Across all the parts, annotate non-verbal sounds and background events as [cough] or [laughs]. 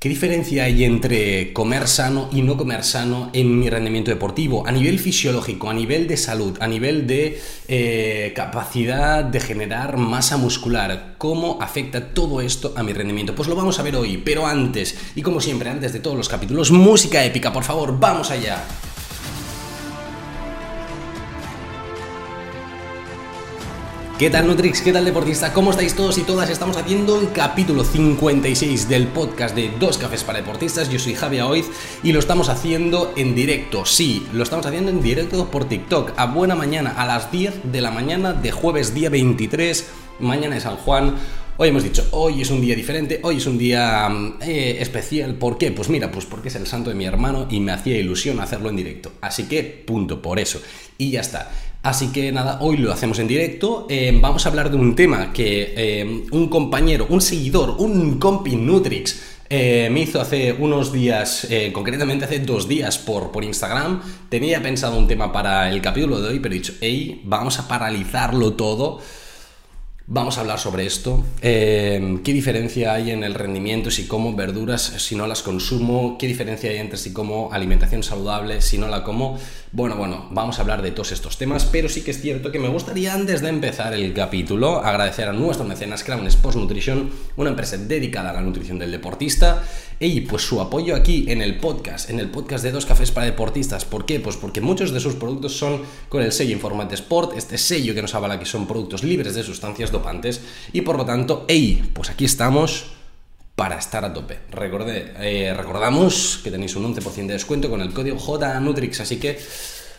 ¿Qué diferencia hay entre comer sano y no comer sano en mi rendimiento deportivo? A nivel fisiológico, a nivel de salud, a nivel de eh, capacidad de generar masa muscular. ¿Cómo afecta todo esto a mi rendimiento? Pues lo vamos a ver hoy, pero antes, y como siempre, antes de todos los capítulos, música épica, por favor, vamos allá. ¿Qué tal Nutrix? ¿Qué tal deportista? ¿Cómo estáis todos y todas? Estamos haciendo el capítulo 56 del podcast de Dos Cafés para Deportistas. Yo soy Javier Oiz y lo estamos haciendo en directo. Sí, lo estamos haciendo en directo por TikTok a buena mañana, a las 10 de la mañana de jueves día 23, mañana de San Juan. Hoy hemos dicho, hoy es un día diferente, hoy es un día eh, especial. ¿Por qué? Pues mira, pues porque es el santo de mi hermano y me hacía ilusión hacerlo en directo. Así que, punto, por eso. Y ya está. Así que nada, hoy lo hacemos en directo. Eh, vamos a hablar de un tema que eh, un compañero, un seguidor, un compi Nutrix eh, me hizo hace unos días, concretamente hace dos días por, por Instagram. Tenía pensado un tema para el capítulo de hoy, pero he dicho, hey, vamos a paralizarlo todo Vamos a hablar sobre esto. ¿Qué diferencia hay en el rendimiento si como verduras si no las consumo? ¿Qué diferencia hay entre si como alimentación saludable si no la como? Bueno, bueno, vamos a hablar de todos estos temas, pero sí que es cierto que me gustaría antes de empezar el capítulo agradecer a nuestro mecenas Crown Sports Nutrition, una empresa dedicada a la nutrición del deportista, y pues su apoyo aquí en el podcast, en el podcast de Dos Cafés para Deportistas. ¿Por qué? Pues porque muchos de sus productos son con el sello Informate Sport, este sello que nos avala que son productos libres de sustancias antes y por lo tanto, hey, pues aquí estamos para estar a tope. Recordé, eh, recordamos que tenéis un 11% de descuento con el código JNutrix, así que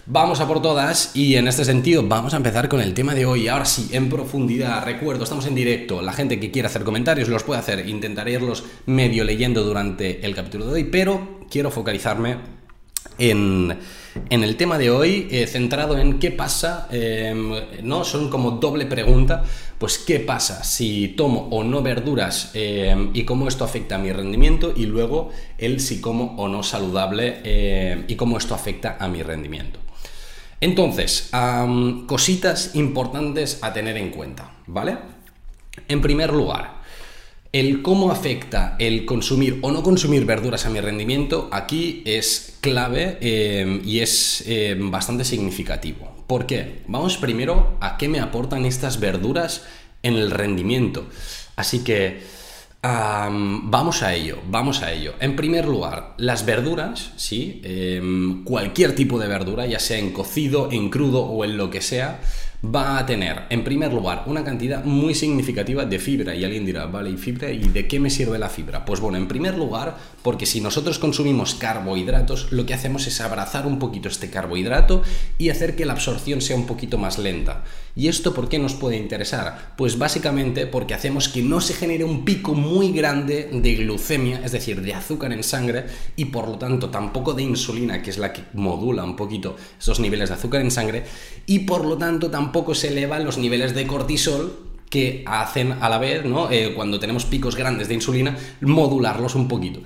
vamos a por todas y en este sentido vamos a empezar con el tema de hoy. Ahora sí, en profundidad, recuerdo, estamos en directo, la gente que quiera hacer comentarios los puede hacer, intentaré irlos medio leyendo durante el capítulo de hoy, pero quiero focalizarme en el tema de hoy, eh, centrado en qué pasa, em, ¿no? Son como doble pregunta, pues qué pasa si tomo o no verduras em, y cómo esto afecta a mi rendimiento y luego el si como o no saludable em, y cómo esto afecta a mi rendimiento. Entonces, cositas importantes a tener en cuenta, ¿vale? En primer lugar, el cómo afecta el consumir o no consumir verduras a mi rendimiento aquí es clave eh, y es eh, bastante significativo. ¿Por qué? Vamos primero a qué me aportan estas verduras en el rendimiento. Así que vamos a ello, vamos a ello. En primer lugar, las verduras, ¿sí? Em, cualquier tipo de verdura, ya sea en cocido, en crudo o en lo que sea, va a tener, en primer lugar, una cantidad muy significativa de fibra. Y alguien dirá, vale, ¿y fibra? ¿Y de qué me sirve la fibra? Pues bueno, en primer lugar, porque si nosotros consumimos carbohidratos, lo que hacemos es abrazar un poquito este carbohidrato y hacer que la absorción sea un poquito más lenta. ¿Y esto por qué nos puede interesar? Pues básicamente porque hacemos que no se genere un pico muy grande de glucemia, es decir, de azúcar en sangre, y por lo tanto tampoco de insulina, que es la que modula un poquito esos niveles de azúcar en sangre, y por lo tanto tampoco poco se elevan los niveles de cortisol que hacen a la vez, ¿no? Eh, cuando tenemos picos grandes de insulina, modularlos un poquito.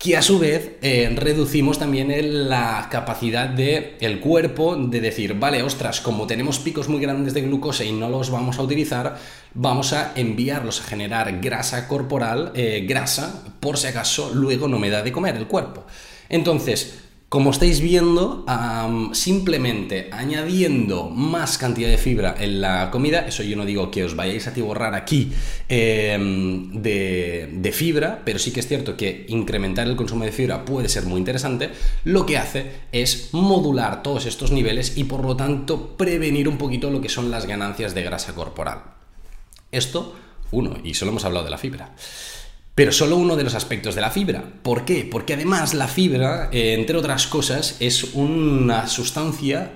Que a su vez eh, reducimos también la capacidad del el cuerpo de decir, vale, ostras, como tenemos picos muy grandes de glucosa y no los vamos a utilizar, vamos a enviarlos a generar grasa corporal, eh, grasa, por si acaso luego no me da de comer el cuerpo. Entonces, como estáis viendo, simplemente añadiendo más cantidad de fibra en la comida, eso yo no digo que os vayáis a tiborrar aquí em, de, fibra, pero sí que es cierto que incrementar el consumo de fibra puede ser muy interesante, lo que hace es modular todos estos niveles y por lo tanto prevenir un poquito lo que son las ganancias de grasa corporal. Esto, uno, y solo hemos hablado de la fibra pero solo uno de los aspectos de la fibra. ¿Por qué? Porque además la fibra, eh, entre otras cosas, es una sustancia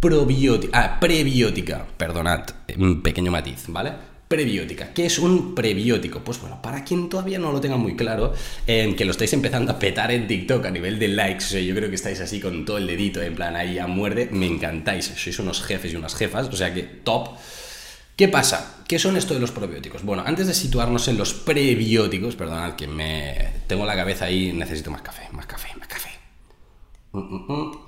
probiótica, ah, prebiótica, perdonad, un pequeño matiz, ¿vale? Prebiótica. ¿Qué es un prebiótico? Pues bueno, para quien todavía no lo tenga muy claro, que lo estáis empezando a petar en TikTok a nivel de likes, o sea, yo creo que estáis así con todo el dedito, en plan ahí a muerde, me encantáis, sois unos jefes y unas jefas, o sea que top. ¿Qué pasa? ¿Qué son esto de los probióticos? Bueno, antes de situarnos en los prebióticos, perdonad que me tengo la cabeza ahí, necesito más café, más café, más café. Mm, mm, mm.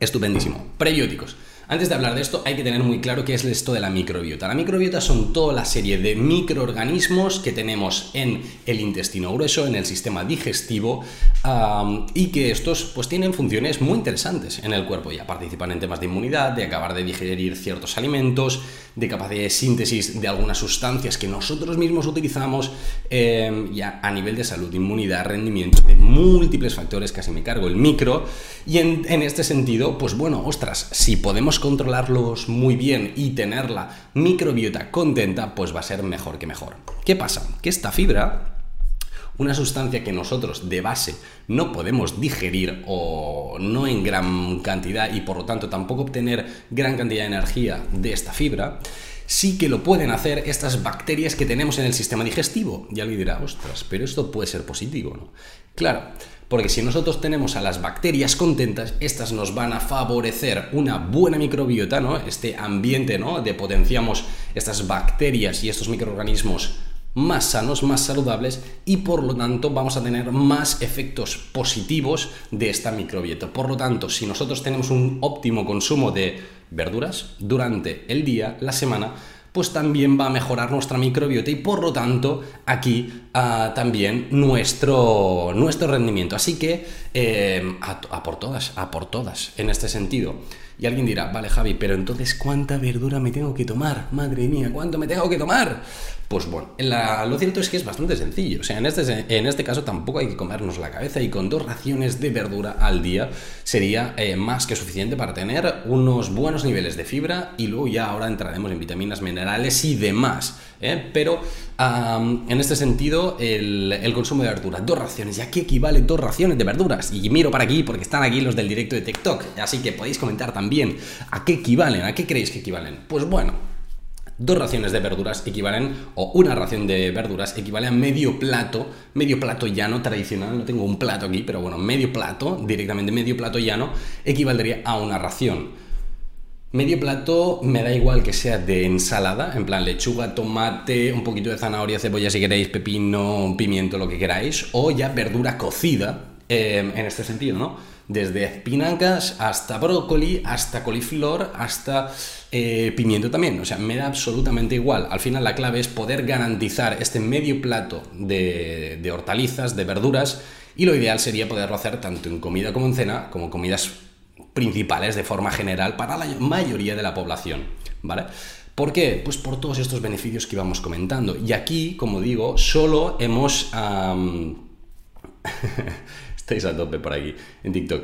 Estupendísimo. Prebióticos. Antes de hablar de esto, hay que tener muy claro qué es esto de la microbiota. La microbiota son toda la serie de microorganismos que tenemos en el intestino grueso, en el sistema digestivo, y que estos pues tienen funciones muy interesantes en el cuerpo. Ya participan en temas de inmunidad, de acabar de digerir ciertos alimentos, de capacidad de síntesis de algunas sustancias que nosotros mismos utilizamos, em, ya a nivel de salud, inmunidad, rendimiento, de múltiples factores, casi me cargo el micro. Y en, en este sentido, pues bueno, ostras, si podemos controlarlos muy bien y tener la microbiota contenta, pues va a ser mejor que mejor. ¿Qué pasa? Que esta fibra una sustancia que nosotros de base no podemos digerir o no en gran cantidad y por lo tanto tampoco obtener gran cantidad de energía de esta fibra, sí que lo pueden hacer estas bacterias que tenemos en el sistema digestivo. Y alguien dirá, ostras, pero esto puede ser positivo, ¿no? Claro, porque si nosotros tenemos a las bacterias contentas, estas nos van a favorecer una buena microbiota, ¿no? Este ambiente, ¿no? De potenciamos estas bacterias y estos microorganismos más sanos, más saludables y por lo tanto vamos a tener más efectos positivos de esta microbiota. Por lo tanto, si nosotros tenemos un óptimo consumo de verduras durante el día, la semana, pues también va a mejorar nuestra microbiota y por lo tanto aquí ah, también nuestro, nuestro rendimiento. Así que eh, a, por todas, a por todas en este sentido. Y alguien dirá, vale Javi, pero entonces ¿cuánta verdura me tengo que tomar? Madre mía, ¿cuánto me tengo que tomar? Pues bueno, lo cierto es que es bastante sencillo. O sea, en este, en este caso tampoco hay que comernos la cabeza y con dos raciones de verdura al día sería eh, más que suficiente para tener unos buenos niveles de fibra y luego ya ahora entraremos en vitaminas, minerales y demás. ¿eh? Pero en este sentido, el, consumo de verdura, dos raciones, ¿ya qué equivale dos raciones de verduras? Y miro para aquí porque están aquí los del directo de TikTok, así que podéis comentar también a qué equivalen, a qué creéis que equivalen. Pues bueno, dos raciones de verduras equivalen, o una ración de verduras equivale a medio plato, medio plato llano tradicional, no tengo un plato aquí, pero bueno, medio plato, directamente medio plato llano, equivaldría a una ración. Medio plato me da igual que sea de ensalada, en plan lechuga, tomate, un poquito de zanahoria, cebolla si queréis, pepino, pimiento, lo que queráis, o ya verdura cocida, eh, en este sentido, ¿no? Desde espinacas hasta brócoli, hasta coliflor, hasta eh, pimiento también. O sea, me da absolutamente igual. Al final la clave es poder garantizar este medio plato de, hortalizas, de verduras, y lo ideal sería poderlo hacer tanto en comida como en cena, como comidas principales de forma general para la mayoría de la población. ¿Vale? ¿Por qué? Pues por todos estos beneficios que íbamos comentando. Y aquí, como digo, solo hemos... [laughs] Estáis a tope por aquí en TikTok.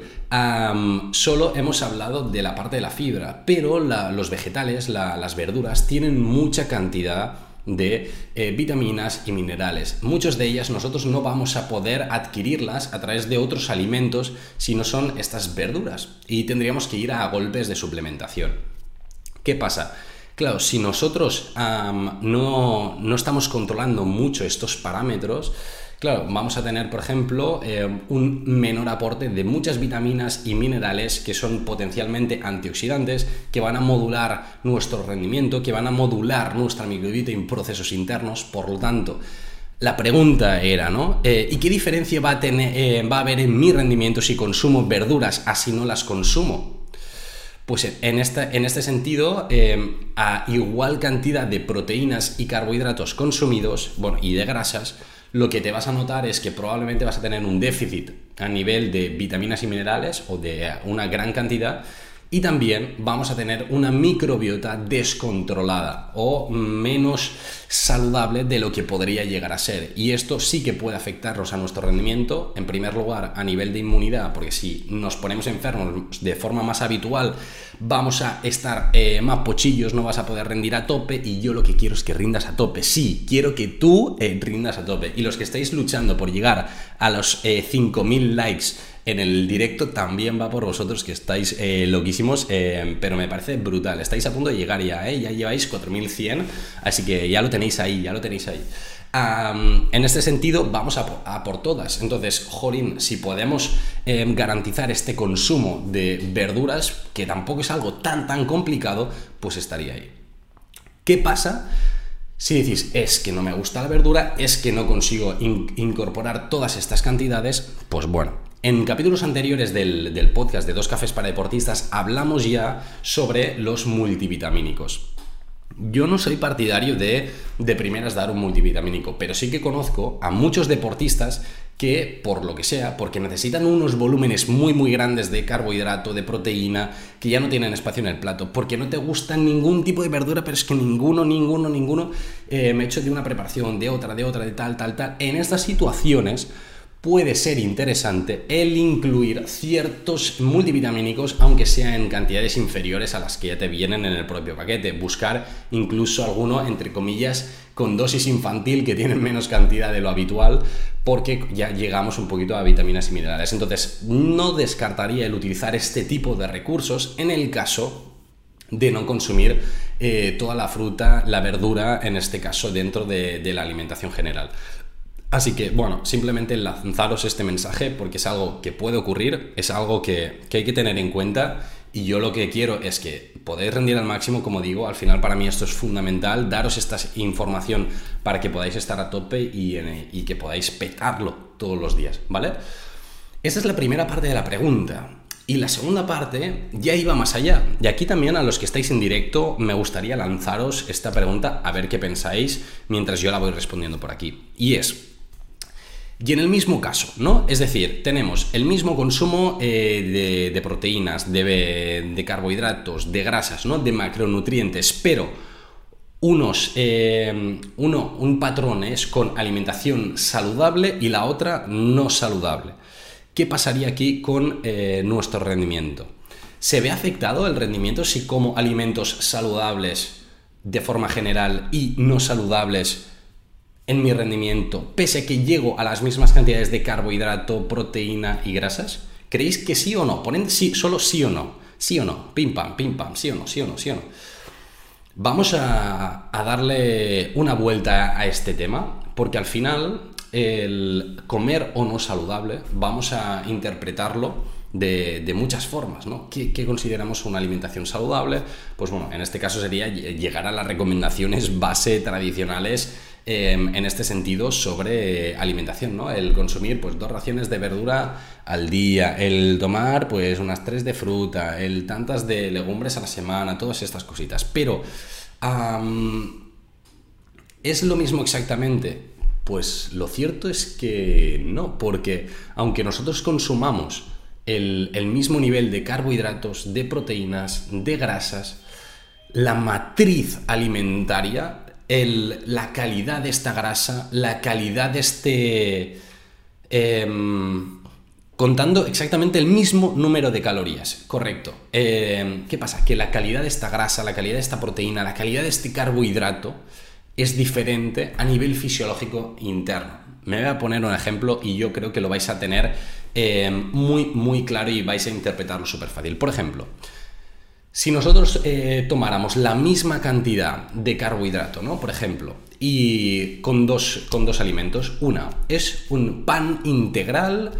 solo hemos hablado de la parte de la fibra, pero los vegetales, las verduras, tienen mucha cantidad de eh, vitaminas y minerales. Muchas de ellas nosotros no vamos a poder adquirirlas a través de otros alimentos si no son estas verduras y tendríamos que ir a golpes de suplementación. ¿Qué pasa? Claro, si nosotros no, no estamos controlando mucho estos parámetros, Claro, vamos a tener, por ejemplo, eh, un menor aporte de muchas vitaminas y minerales que son potencialmente antioxidantes, que van a modular nuestro rendimiento, que van a modular nuestra microbiota en procesos internos, por lo tanto, la pregunta era, ¿no? Eh, ¿Y qué diferencia va a, tener, eh, va a haber en mi rendimiento si consumo verduras así no las consumo? Pues en este, en este sentido, a igual cantidad de proteínas y carbohidratos consumidos, bueno, y de grasas, lo que te vas a notar es que probablemente vas a tener un déficit a nivel de vitaminas y minerales o de una gran cantidad y también vamos a tener una microbiota descontrolada o menos saludable de lo que podría llegar a ser. Y esto sí que puede afectarnos a nuestro rendimiento, en primer lugar a nivel de inmunidad, porque si nos ponemos enfermos de forma más habitual, vamos a estar eh, más pochillos, no vas a poder rendir a tope y yo lo que quiero es que rindas a tope. Sí, quiero que tú eh, rindas a tope. Y los que estáis luchando por llegar a los 5.000 eh, likes, en el directo también va por vosotros que estáis eh, loquísimos, eh, pero me parece brutal. Estáis a punto de llegar ya, ¿eh? ya lleváis 4100, así que ya lo tenéis ahí, ya lo tenéis ahí. en este sentido, vamos a por, todas. Entonces, Jorín, si podemos em, garantizar este consumo de verduras, que tampoco es algo tan, tan complicado, pues estaría ahí. ¿Qué pasa? Si decís, es que no me gusta la verdura, es que no consigo incorporar todas estas cantidades, pues bueno, En capítulos anteriores del, del podcast de Dos Cafés para Deportistas hablamos ya sobre los multivitamínicos. Yo no soy partidario de de primeras dar un multivitamínico, pero sí que conozco a muchos deportistas que, por lo que sea, porque necesitan unos volúmenes muy muy grandes de carbohidrato, de proteína, que ya no tienen espacio en el plato, porque no te gusta ningún tipo de verdura, pero es que ninguno, ninguno, ninguno eh, me he hecho de una preparación, de otra, de otra, de tal, tal, tal. En estas situaciones puede ser interesante el incluir ciertos multivitamínicos, aunque sea en cantidades inferiores a las que ya te vienen en el propio paquete. Buscar incluso alguno, entre comillas, con dosis infantil que tienen menos cantidad de lo habitual, porque ya llegamos un poquito a vitaminas y minerales. Entonces, no descartaría el utilizar este tipo de recursos en el caso de no consumir eh, toda la fruta, la verdura, en este caso, dentro de la alimentación general. Así que, bueno, simplemente lanzaros este mensaje porque es algo que puede ocurrir, es algo que, hay que tener en cuenta y yo lo que quiero es que podáis rendir al máximo, como digo, al final para mí esto es fundamental, daros esta información para que podáis estar a tope y, que podáis petarlo todos los días, ¿vale? Esa es la primera parte de la pregunta. Y la segunda parte ya iba más allá. Y aquí también a los que estáis en directo me gustaría lanzaros esta pregunta a ver qué pensáis mientras yo la voy respondiendo por aquí. Y es, y en el mismo caso, ¿no? Es decir, tenemos el mismo consumo eh, de, proteínas, de, carbohidratos, de grasas, ¿no? De macronutrientes, pero unos, eh, uno, un patrón es con alimentación saludable y la otra no saludable. ¿Qué pasaría aquí con eh, nuestro rendimiento? ¿Se ve afectado el rendimiento si como alimentos saludables de forma general y no saludables en mi rendimiento, pese a que llego a las mismas cantidades de carbohidrato, proteína y grasas? ¿Creéis que sí o no? Ponen sí, solo sí o no. Sí o no. Pim pam, pim pam, sí o no, sí o no, sí o no. Vamos a, darle una vuelta a este tema, porque al final el comer o no saludable vamos a interpretarlo de, muchas formas, ¿no? ¿Qué, ¿Qué, consideramos una alimentación saludable? Pues bueno, en este caso sería llegar a las recomendaciones base tradicionales Em, en este sentido sobre alimentación, ¿no? El consumir pues dos raciones de verdura al día, el tomar pues unas tres de fruta, el tantas de legumbres a la semana, todas estas cositas. Pero ¿es lo mismo exactamente? Pues lo cierto es que no, porque aunque nosotros consumamos el, el mismo nivel de carbohidratos, de proteínas, de grasas, la matriz alimentaria la calidad de esta grasa, la calidad de este... Em, contando exactamente el mismo número de calorías, correcto. Em, ¿Qué pasa? Que la calidad de esta grasa, la calidad de esta proteína, la calidad de este carbohidrato es diferente a nivel fisiológico interno. Me voy a poner un ejemplo y yo creo que lo vais a tener em, muy, muy claro y vais a interpretarlo súper fácil. Por ejemplo, si nosotros eh, tomáramos la misma cantidad de carbohidrato, ¿no? Por ejemplo, y con dos, con dos alimentos, una es un pan integral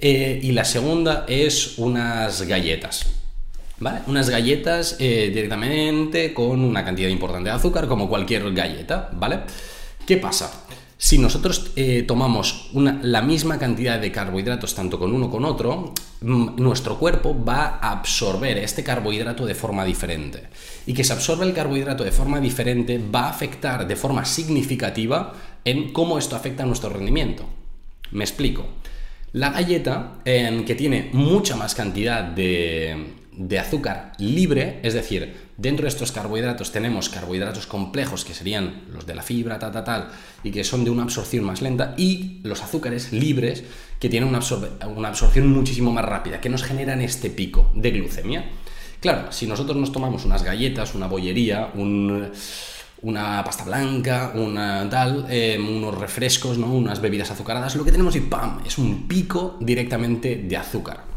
eh, y la segunda es unas galletas. ¿Vale? Unas galletas eh, directamente con una cantidad importante de azúcar, como cualquier galleta, ¿vale? ¿Qué pasa? Si nosotros eh, tomamos la misma cantidad de carbohidratos tanto con uno con otro, mm, nuestro cuerpo va a absorber este carbohidrato de forma diferente. Y que se absorbe el carbohidrato de forma diferente va a afectar de forma significativa en cómo esto afecta a nuestro rendimiento. Me explico. La galleta, que tiene mucha más cantidad de, de azúcar libre, es decir, dentro de estos carbohidratos tenemos carbohidratos complejos que serían los de la fibra, tal, tal, tal, y que son de una absorción más lenta, y los azúcares libres que tienen una, una absorción muchísimo más rápida, que nos generan este pico de glucemia. Claro, si nosotros nos tomamos unas galletas, una bollería, una pasta blanca, una tal, em, unos refrescos, ¿no? unas bebidas azucaradas, lo que tenemos y ¡pam! es un pico directamente de azúcar.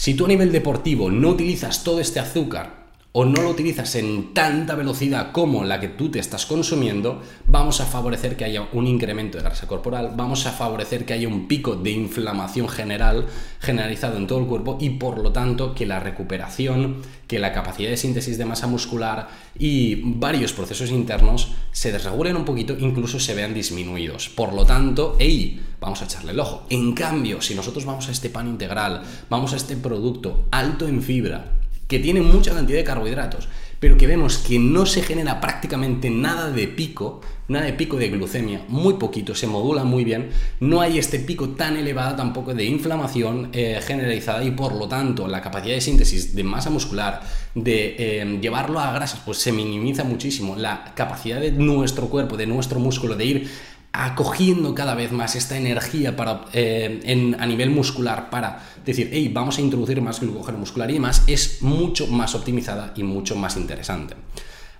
Si tú a nivel deportivo no utilizas todo este azúcar o no lo utilizas en tanta velocidad como la que tú te estás consumiendo, vamos a favorecer que haya un incremento de grasa corporal, vamos a favorecer que haya un pico de inflamación general generalizado en todo el cuerpo y por lo tanto que la recuperación, que la capacidad de síntesis de masa muscular y varios procesos internos se desregulen un poquito, incluso se vean disminuidos. Por lo tanto, ¡ey! Vamos a echarle el ojo. En cambio, si nosotros vamos a este pan integral, vamos a este producto alto en fibra, que tiene mucha cantidad de carbohidratos, pero que vemos que no se genera prácticamente nada de pico, nada de pico de glucemia, muy poquito, se modula muy bien, no hay este pico tan elevado tampoco de inflamación eh, generalizada y por lo tanto la capacidad de síntesis de masa muscular, de eh, llevarlo a grasas, pues se minimiza muchísimo, la capacidad de nuestro cuerpo, de nuestro músculo, de ir acogiendo cada vez más esta energía para, eh, a nivel muscular para decir, hey, vamos a introducir más glucógeno muscular y demás, es mucho más optimizada y mucho más interesante.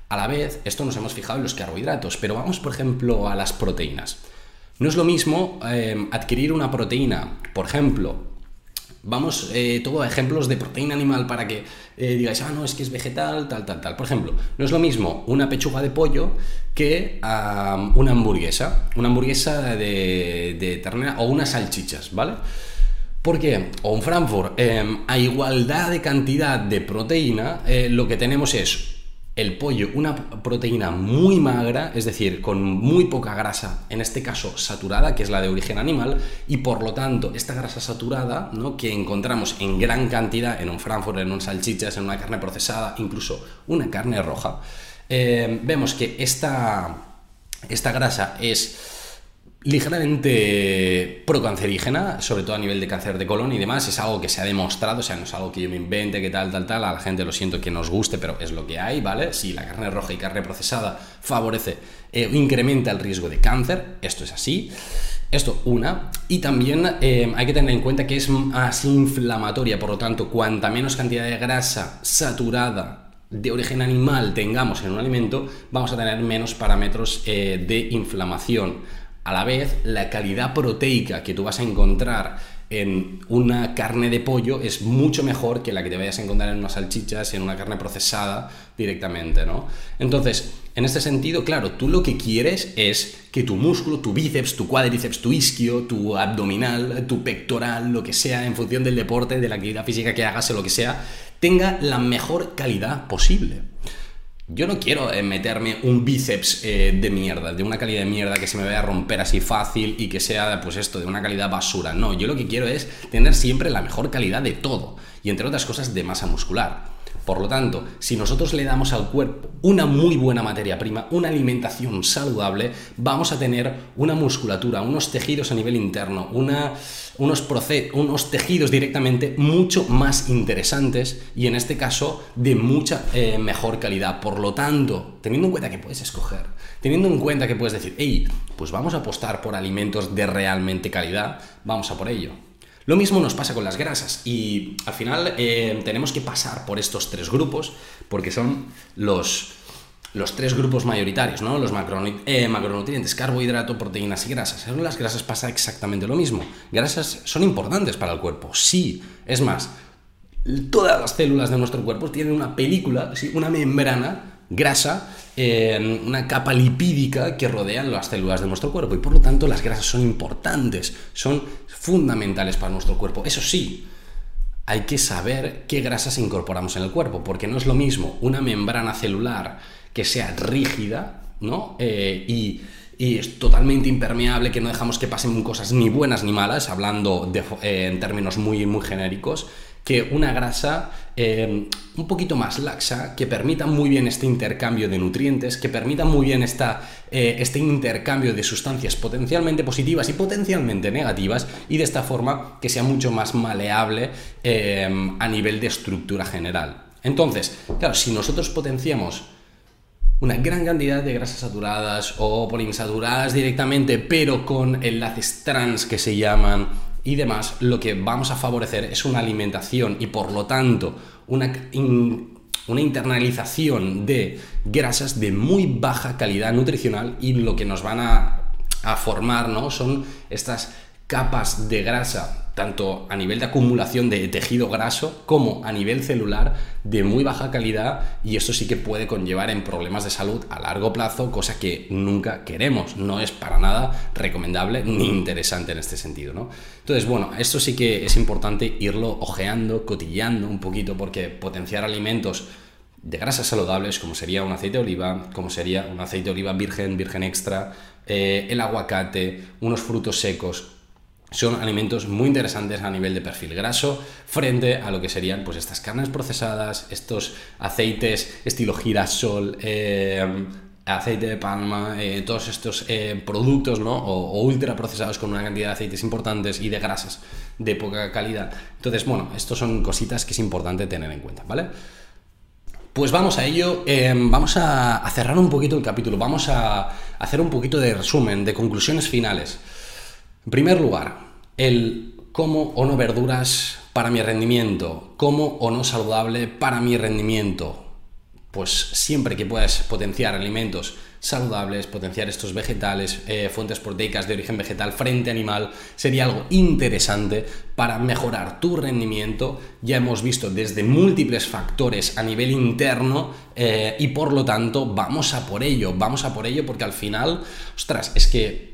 A la vez, esto nos hemos fijado en los carbohidratos, pero vamos, por ejemplo, a las proteínas. No es lo mismo eh, adquirir una proteína, por ejemplo, Vamos, eh, todo a ejemplos de proteína animal para que eh, digáis, ah, no, es que es vegetal, tal, tal, tal. Por ejemplo, no es lo mismo una pechuga de pollo que una hamburguesa, una hamburguesa de, de, ternera o unas salchichas, ¿vale? ¿Por qué? O un Frankfurt, em, a igualdad de cantidad de proteína, eh, lo que tenemos es el pollo, una proteína muy magra, es decir, con muy poca grasa, en este caso saturada, que es la de origen animal, y por lo tanto esta grasa saturada, ¿no? que encontramos en gran cantidad en un Frankfurt, en un salchichas, en una carne procesada, incluso una carne roja, eh, vemos que esta, esta grasa es ligeramente procancerígena, sobre todo a nivel de cáncer de colon y demás, es algo que se ha demostrado, o sea, no es algo que yo me invente, que tal, tal, tal, a la gente lo siento que nos guste, pero es lo que hay, ¿vale? Si la carne roja y carne procesada favorece eh, incrementa el riesgo de cáncer, esto es así. Esto, una. Y también eh, hay que tener en cuenta que es más inflamatoria, por lo tanto, cuanta menos cantidad de grasa saturada de origen animal tengamos en un alimento, vamos a tener menos parámetros eh, de inflamación a la vez, la calidad proteica que tú vas a encontrar en una carne de pollo es mucho mejor que la que te vayas a encontrar en unas salchichas, en una carne procesada directamente, ¿no? Entonces, en este sentido, claro, tú lo que quieres es que tu músculo, tu bíceps, tu cuádriceps, tu isquio, tu abdominal, tu pectoral, lo que sea, en función del deporte, de la actividad física que hagas o lo que sea, tenga la mejor calidad posible. Yo no quiero eh, meterme un bíceps eh, de mierda, de una calidad de mierda que se me vaya a romper así fácil y que sea, pues esto, de una calidad basura. No, yo lo que quiero es tener siempre la mejor calidad de todo. Y entre otras cosas, de masa muscular. Por lo tanto, si nosotros le damos al cuerpo una muy buena materia prima, una alimentación saludable, vamos a tener una musculatura, unos tejidos a nivel interno, unos tejidos directamente mucho más interesantes y en este caso de mucha eh, mejor calidad. Por lo tanto, teniendo en cuenta que puedes escoger, teniendo en cuenta que puedes decir, hey, pues vamos a apostar por alimentos de realmente calidad, vamos a por ello. Lo mismo nos pasa con las grasas y al final eh, tenemos que pasar por estos tres grupos porque son los, los tres grupos mayoritarios, ¿no? Los eh, macronutrientes, carbohidrato, proteínas y grasas. En las grasas pasa exactamente lo mismo. Grasas son importantes para el cuerpo, sí. Es más, todas las células de nuestro cuerpo tienen una película, una membrana grasa, eh, una capa lipídica que rodean las células de nuestro cuerpo y por lo tanto las grasas son importantes, son fundamentales para nuestro cuerpo. Eso sí, hay que saber qué grasas incorporamos en el cuerpo, porque no es lo mismo una membrana celular que sea rígida, ¿no? Eh, y, es totalmente impermeable, que no dejamos que pasen cosas ni buenas ni malas, hablando eh, en términos muy, muy genéricos, que una grasa eh, un poquito más laxa, que permita muy bien este intercambio de nutrientes, que permita muy bien esta, eh, este intercambio de sustancias potencialmente positivas y potencialmente negativas, y de esta forma que sea mucho más maleable eh, a nivel de estructura general. Entonces, claro, si nosotros potenciamos una gran cantidad de grasas saturadas o poliinsaturadas directamente, pero con enlaces trans que se llaman y demás, lo que vamos a favorecer es una alimentación y por lo tanto una, una internalización de grasas de muy baja calidad nutricional y lo que nos van a, a formar ¿no? son estas capas de grasa tanto a nivel de acumulación de tejido graso como a nivel celular de muy baja calidad y esto sí que puede conllevar en problemas de salud a largo plazo, cosa que nunca queremos, no es para nada recomendable ni interesante en este sentido, ¿no? Entonces, bueno, esto sí que es importante irlo ojeando, cotillando un poquito porque potenciar alimentos de grasas saludables, como sería un aceite de oliva, como sería un aceite de oliva virgen, virgen extra, eh, el aguacate, unos frutos secos, son alimentos muy interesantes a nivel de perfil graso frente a lo que serían pues estas carnes procesadas, estos aceites estilo girasol, eh, aceite de palma, eh, todos estos eh, productos ¿no? o, ultra procesados con una cantidad de aceites importantes y de grasas de poca calidad. Entonces, bueno, estos son cositas que es importante tener en cuenta, ¿vale? Pues vamos a ello, vamos a, a cerrar un poquito el capítulo, vamos a hacer un poquito de resumen, de conclusiones finales. En primer lugar, el cómo o no verduras para mi rendimiento, cómo o no saludable para mi rendimiento. Pues siempre que puedas potenciar alimentos saludables, potenciar estos vegetales, eh, fuentes proteicas de origen vegetal frente animal, sería algo interesante para mejorar tu rendimiento. Ya hemos visto desde múltiples factores a nivel interno eh, y por lo tanto vamos a por ello, vamos a por ello porque al final, ostras, es que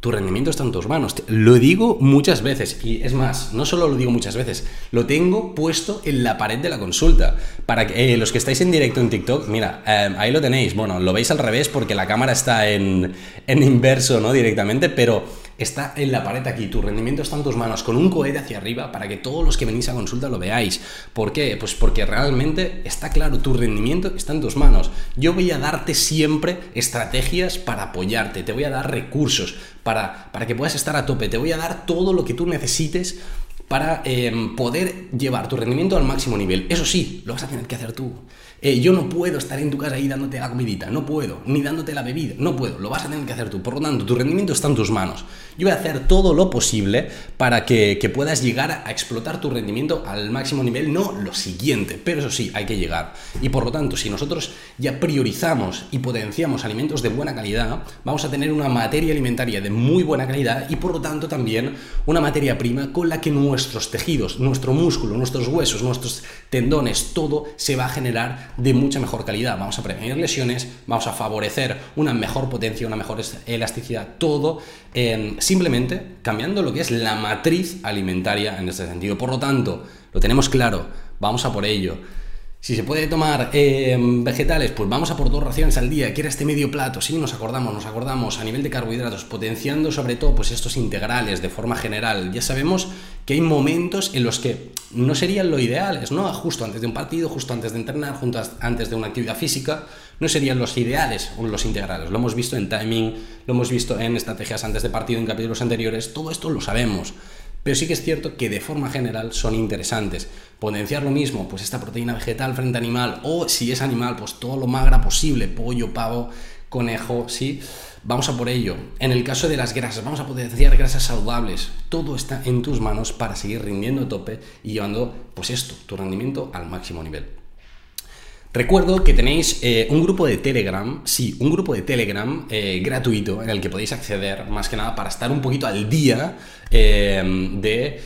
tu rendimiento está en tus manos. Lo digo muchas veces y es más, no solo lo digo muchas veces, lo tengo puesto en la pared de la consulta. Para que eh, los que estáis en directo en TikTok, mira, eh, ahí lo tenéis. Bueno, lo veis al revés porque la cámara está en, en inverso, ¿no? Directamente, pero está en la pared aquí, tu rendimiento está en tus manos, con un cohete hacia arriba para que todos los que venís a consulta lo veáis. ¿Por qué? Pues porque realmente está claro, tu rendimiento está en tus manos. Yo voy a darte siempre estrategias para apoyarte, te voy a dar recursos para, para que puedas estar a tope, te voy a dar todo lo que tú necesites para em, poder llevar tu rendimiento al máximo nivel. Eso sí, lo vas a tener que hacer tú. Eh, yo no puedo estar en tu casa ahí dándote la comidita, no puedo, ni dándote la bebida, no puedo, lo vas a tener que hacer tú. Por lo tanto, tu rendimiento está en tus manos. Yo voy a hacer todo lo posible para que, puedas llegar a explotar tu rendimiento al máximo nivel, no lo siguiente, pero eso sí, hay que llegar. Y por lo tanto, si nosotros ya priorizamos y potenciamos alimentos de buena calidad, vamos a tener una materia alimentaria de muy buena calidad y por lo tanto también una materia prima con la que nuestros tejidos, nuestro músculo, nuestros huesos, nuestros tendones, todo se va a generar de mucha mejor calidad. Vamos a prevenir lesiones, vamos a favorecer una mejor potencia, una mejor elasticidad, todo eh, simplemente cambiando lo que es la matriz alimentaria en este sentido. Por lo tanto, lo tenemos claro, vamos a por ello. Si se puede tomar eh, vegetales, pues vamos a por dos raciones al día. ¿Quiere este medio plato? Sí, nos acordamos, nos acordamos a nivel de carbohidratos, potenciando sobre todo pues estos integrales de forma general. Ya sabemos que hay momentos en los que no serían lo ideales, ¿no? Justo antes de un partido, justo antes de entrenar, justo antes de una actividad física, no serían los ideales los integrales. Lo hemos visto en timing, lo hemos visto en estrategias antes de partido, en capítulos anteriores, todo esto lo sabemos. Pero sí que es cierto que de forma general son interesantes. Potenciar lo mismo, pues esta proteína vegetal frente a animal, o si es animal, pues todo lo magra posible, pollo, pavo, conejo, ¿sí? Vamos a por ello. En el caso de las grasas, vamos a potenciar grasas saludables. Todo está en tus manos para seguir rindiendo a tope y llevando, pues esto, tu rendimiento al máximo nivel. Recuerdo que tenéis eh, un grupo de Telegram, sí, un grupo de Telegram eh, gratuito en el que podéis acceder más que nada para estar un poquito al día eh, de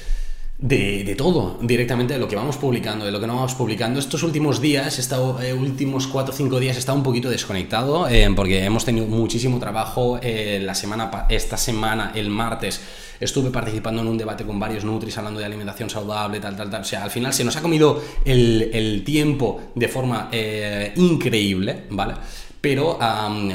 de, todo, directamente de lo que vamos publicando, de lo que no vamos publicando. Estos últimos días, estos últimos 4 o 5 días, he estado un poquito desconectado porque hemos tenido muchísimo trabajo. la semana, esta semana, el martes, estuve participando en un debate con varios nutris hablando de alimentación saludable, tal, tal, tal. O sea, al final se nos ha comido el, tiempo de forma eh, increíble, ¿vale? pero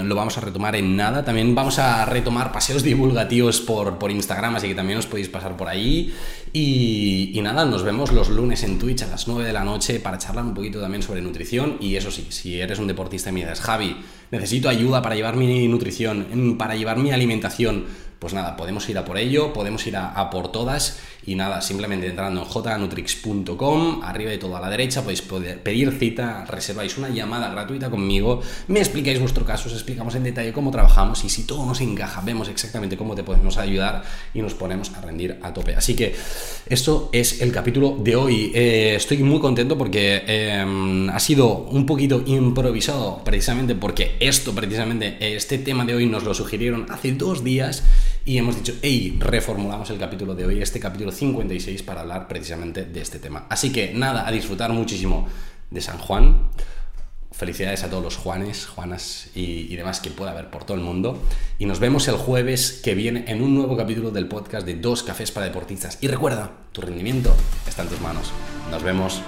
lo vamos a retomar en nada. También vamos a retomar paseos divulgativos por, por Instagram, así que también os podéis pasar por ahí. Y, y, nada, nos vemos los lunes en Twitch a las 9 de la noche para charlar un poquito también sobre nutrición. Y eso sí, si eres un deportista y me dices, Javi, necesito ayuda para llevar mi nutrición, para llevar mi alimentación, pues nada, podemos ir a por ello, podemos ir a, por todas y nada, simplemente entrando en jnutrix.com, arriba de todo a la derecha podéis pedir cita, reserváis una llamada gratuita conmigo, me explicáis vuestro caso, os explicamos en detalle cómo trabajamos y si todo nos encaja, vemos exactamente cómo te podemos ayudar y nos ponemos a rendir a tope. Así que esto es el capítulo de hoy. Eh, estoy muy contento porque em, ha sido un poquito improvisado precisamente porque esto, precisamente, este tema de hoy nos lo sugirieron hace dos días y hemos dicho, hey, reformulamos el capítulo de hoy, este capítulo 56, para hablar precisamente de este tema. Así que nada, a disfrutar muchísimo de San Juan. Felicidades a todos los Juanes, Juanas y, demás que pueda haber por todo el mundo. Y nos vemos el jueves que viene en un nuevo capítulo del podcast de Dos Cafés para Deportistas. Y recuerda, tu rendimiento está en tus manos. Nos vemos.